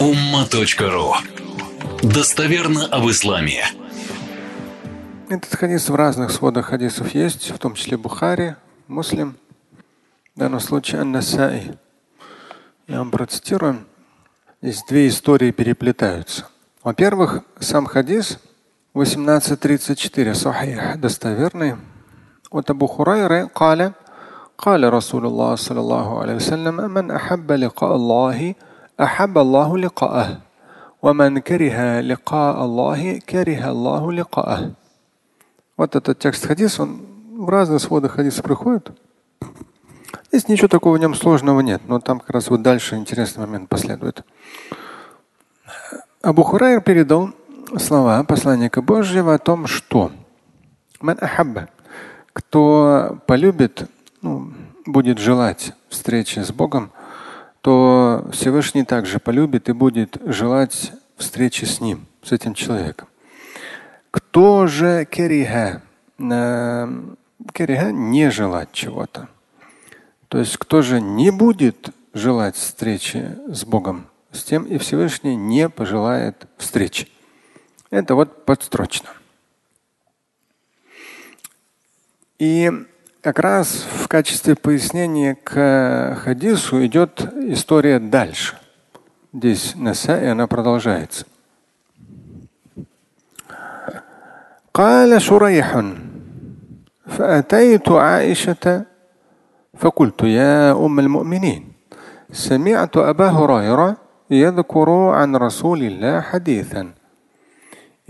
umma.ru Достоверно об исламе. Этот хадис в разных сводах хадисов есть, в том числе Бухари, Муслим. В данном случае Ан-Насаи. Я вам процитирую. Здесь две истории переплетаются. Во-первых, сам хадис 1834 сахих, достоверный. От Абу Хурайры قال قال رسول الله صلى الله عليه وسلم من أحب لقاء الله أحب الله لقاءه ومن كره لقاء الله كره الله لقاءه Вот этот текст хадис, он в разных сводах хадиса приходит. Здесь ничего такого в нем сложного нет, но там как раз вот дальше интересный момент последует. Абу Хурайр передал слова посланника Божьего о том, что кто полюбит, ну, будет желать встречи с Богом, то Всевышний также полюбит и будет желать встречи с Ним, с этим человеком. Кто же кериха? Кериха не желать чего-то. То есть кто же не будет желать встречи с Богом, с тем и Всевышний не пожелает встречи. Это вот подстрочно. И как раз в качестве пояснения к хадису идет история дальше. Здесь Наса, и она продолжается. قال شريح فأتيت عائشة فقلت يا أم المؤمنين سمعت أبا هريرة يذكر عن رسول الله حديثا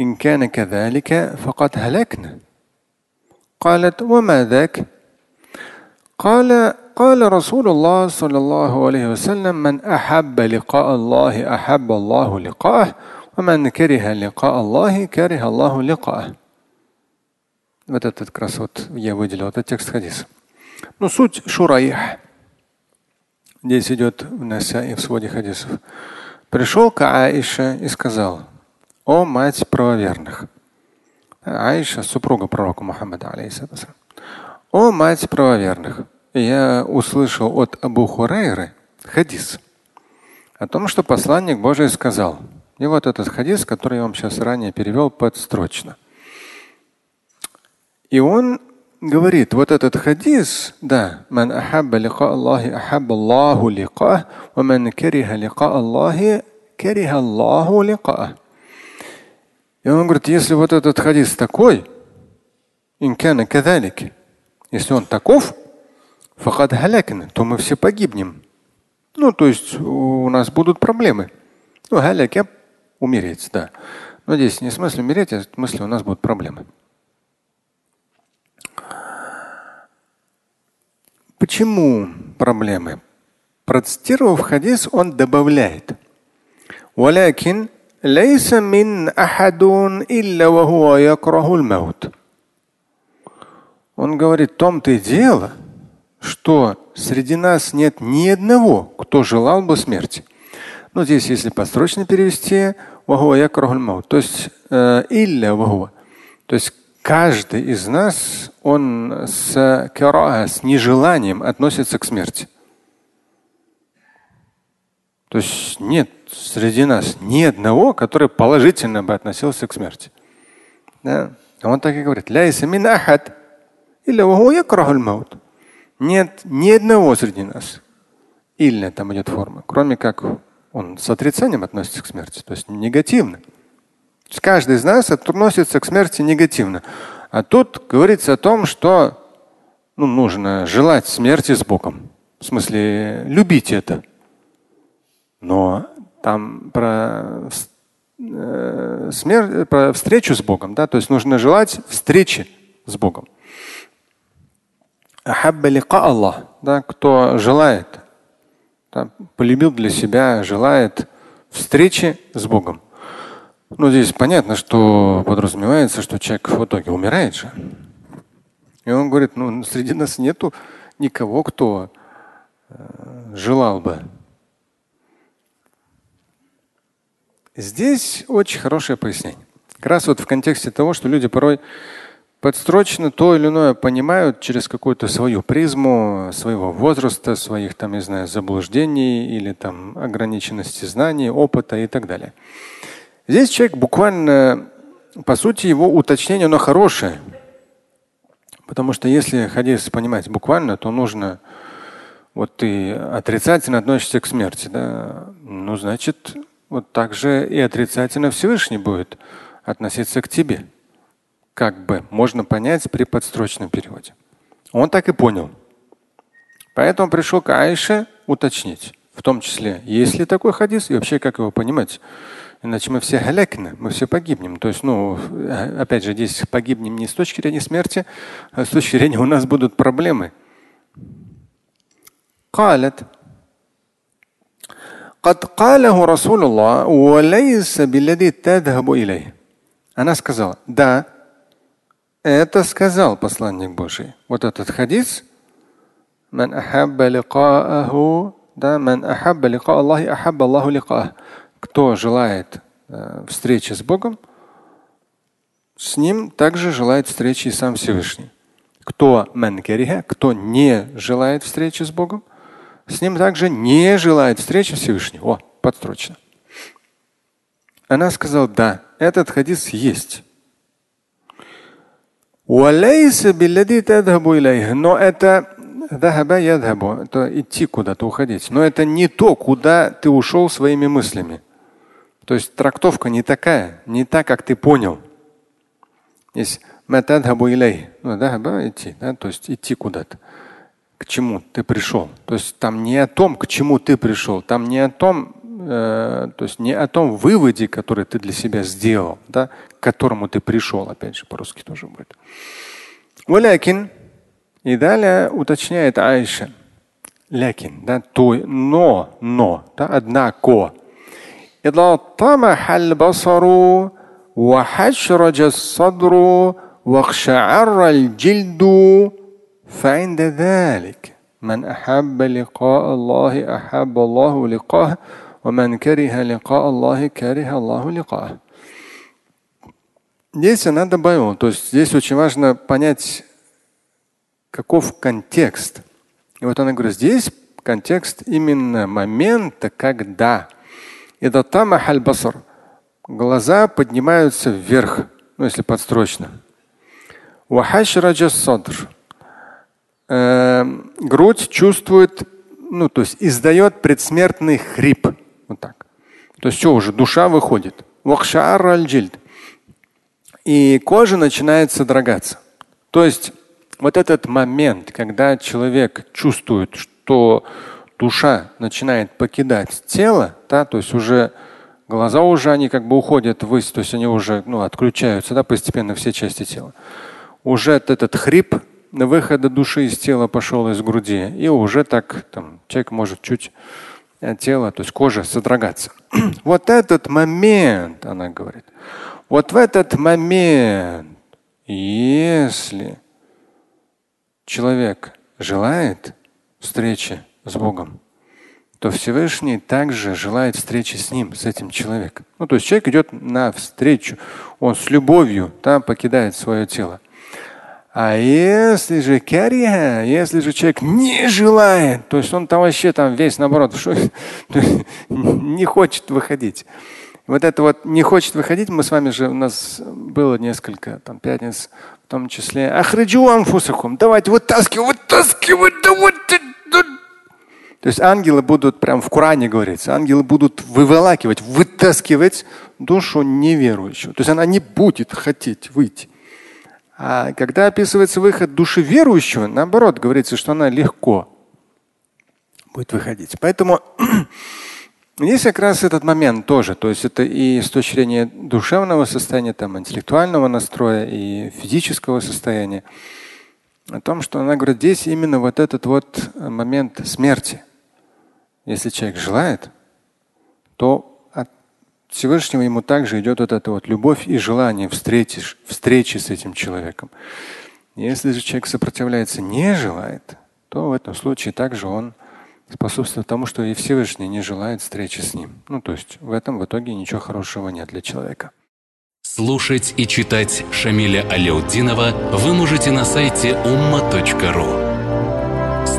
إن كان كذلك فقد هلكنا قالت وما ذاك قال قال رسول الله صلى الله عليه وسلم من أحب لقاء الله أحب الله لقاءه ومن كره لقاء الله كره الله لقاءه Вот этот как раз вот я выделил, этот текст хадиса. Ну, суть шураих. Здесь идет в Наса и в своде хадисов. Пришел к Аише и сказал, о мать правоверных. Аиша, супруга пророка Мухаммада, алейхиссалам. О мать правоверных. Я услышал от Абу Хурайры хадис о том, что посланник Божий сказал. И вот этот хадис, который я вам сейчас ранее перевел подстрочно. И он говорит, вот этот хадис, да, ман ахабба лиқа Аллахи ахабба Аллаху лиқа, ва ман кариха лиқа Аллахи кариха Аллаху лиқа. И он говорит, если вот этот хадис такой, инкана кадалик, если он таков, фахад халякна, то мы все погибнем. Ну, то есть у нас будут проблемы. Ну, халяк, умереть, да. Но здесь не в смысле умереть, а в смысле у нас будут проблемы. Почему проблемы? Процитировав хадис, он добавляет. ولكن ليس من أحد إلا وهو يكره الموت. Он говорит, в том-то и дело, что среди нас нет ни одного, кто желал бы смерти. Ну, здесь, если подстрочно перевести, то есть э, илля То есть каждый из нас, он с караа, с нежеланием относится к смерти. То есть нет среди нас ни одного, который положительно бы относился к смерти. Да? Он так и говорит. Нет ни одного среди нас. Или там идет форма. Кроме как он с отрицанием относится к смерти, то есть негативно. Каждый из нас относится к смерти негативно. А тут говорится о том, что ну, нужно желать смерти с Богом. В смысле, любить это. Но там про, э, смерть, про встречу с Богом, да, то есть нужно желать встречи с Богом. Аллах, да, кто желает, да, полюбил для себя, желает встречи с Богом. Ну, здесь понятно, что подразумевается, что человек в итоге умирает же. И он говорит, ну, среди нас нету никого, кто э, желал бы. Здесь очень хорошее пояснение. Как раз вот в контексте того, что люди порой подстрочно то или иное понимают через какую-то свою призму своего возраста, своих там, не знаю, заблуждений или там ограниченности знаний, опыта и так далее. Здесь человек буквально, по сути, его уточнение, оно хорошее. Потому что если хадис понимать буквально, то нужно, вот ты отрицательно относишься к смерти, да, ну значит, вот так же и отрицательно Всевышний будет относиться к тебе как бы можно понять при подстрочном переводе. Он так и понял. Поэтому пришел к Айше уточнить, в том числе, есть ли такой хадис и вообще как его понимать. Иначе мы все галякны, мы все погибнем. То есть, ну, опять же, здесь погибнем не с точки зрения смерти, а с точки зрения у нас будут проблемы. قالت قد قاله رسول الله وليس بالذي تذهب إليه. Она сказала, да, это сказал посланник Божий. Вот этот хадис. من أحب لقاءه да, من أحب لقاء الله أحب الله لقاءه. Кто желает э, встречи с Богом, с ним также желает встречи и сам Всевышний. Кто манкариха, кто не желает встречи с Богом, с ним также не желает встречи Всевышнего. О, подстрочно. Она сказала, да, этот хадис есть. Но это это идти куда-то, уходить. Но это не то, куда ты ушел своими мыслями. То есть трактовка не такая, не так, как ты понял. Есть ну, идти, да, то есть идти куда-то. К чему ты пришел? То есть там не о том, к чему ты пришел, там не о том, э, то есть не о том выводе, который ты для себя сделал, да, к которому ты пришел, опять же, по-русски тоже будет. ولكن и далее уточняет Айша. Лякин, да, то, но, но, да, однако. إذا طمح البصر وحشرج الصدر واقشعر الجلد فعند ذلك من أحب لقاء الله أحب الله لقاه ومن كره لقاء الله كره الله لقاه Здесь она добавила, то есть здесь очень важно понять, каков контекст. И вот она говорит, здесь контекст именно момента, когда это там басар. Глаза поднимаются вверх, ну если подстрочно. Эм, грудь чувствует, ну то есть издает предсмертный хрип. Вот так. То есть все уже, душа выходит и кожа начинает содрогаться. То есть вот этот момент, когда человек чувствует, что душа начинает покидать тело, да, то есть уже глаза уже они как бы уходят ввысь, то есть они уже ну, отключаются да, постепенно все части тела. Уже этот хрип выхода души из тела пошел из груди, и уже так там, человек может чуть тело, то есть кожа содрогаться. вот этот момент, она говорит, вот в этот момент, если человек желает встречи с Богом, то Всевышний также желает встречи с ним, с этим человеком. Ну, то есть человек идет на встречу, он с любовью да, покидает свое тело. А если же кария, если же человек не желает, то есть он там вообще там весь наоборот, не хочет выходить, вот это вот не хочет выходить, мы с вами же, у нас было несколько там пятниц, в том числе. Ахриджу анфусахум. Давайте вытаскивать, вытаскивать, да вот. То есть ангелы будут, прям в Коране говорится, ангелы будут выволакивать, вытаскивать душу неверующего. То есть она не будет хотеть выйти. А когда описывается выход души верующего, наоборот, говорится, что она легко будет выходить. Поэтому Есть как раз этот момент тоже. То есть это и с точки зрения душевного состояния, там, интеллектуального настроя и физического состояния. О том, что она говорит, здесь именно вот этот вот момент смерти. Если человек желает, то Всевышнего ему также идет вот эта вот любовь и желание встречи, встречи с этим человеком. Если же человек сопротивляется, не желает, то в этом случае также он способствует тому, что и Всевышний не желает встречи с ним. Ну, то есть в этом в итоге ничего хорошего нет для человека. Слушать и читать Шамиля Аляутдинова вы можете на сайте umma.ru.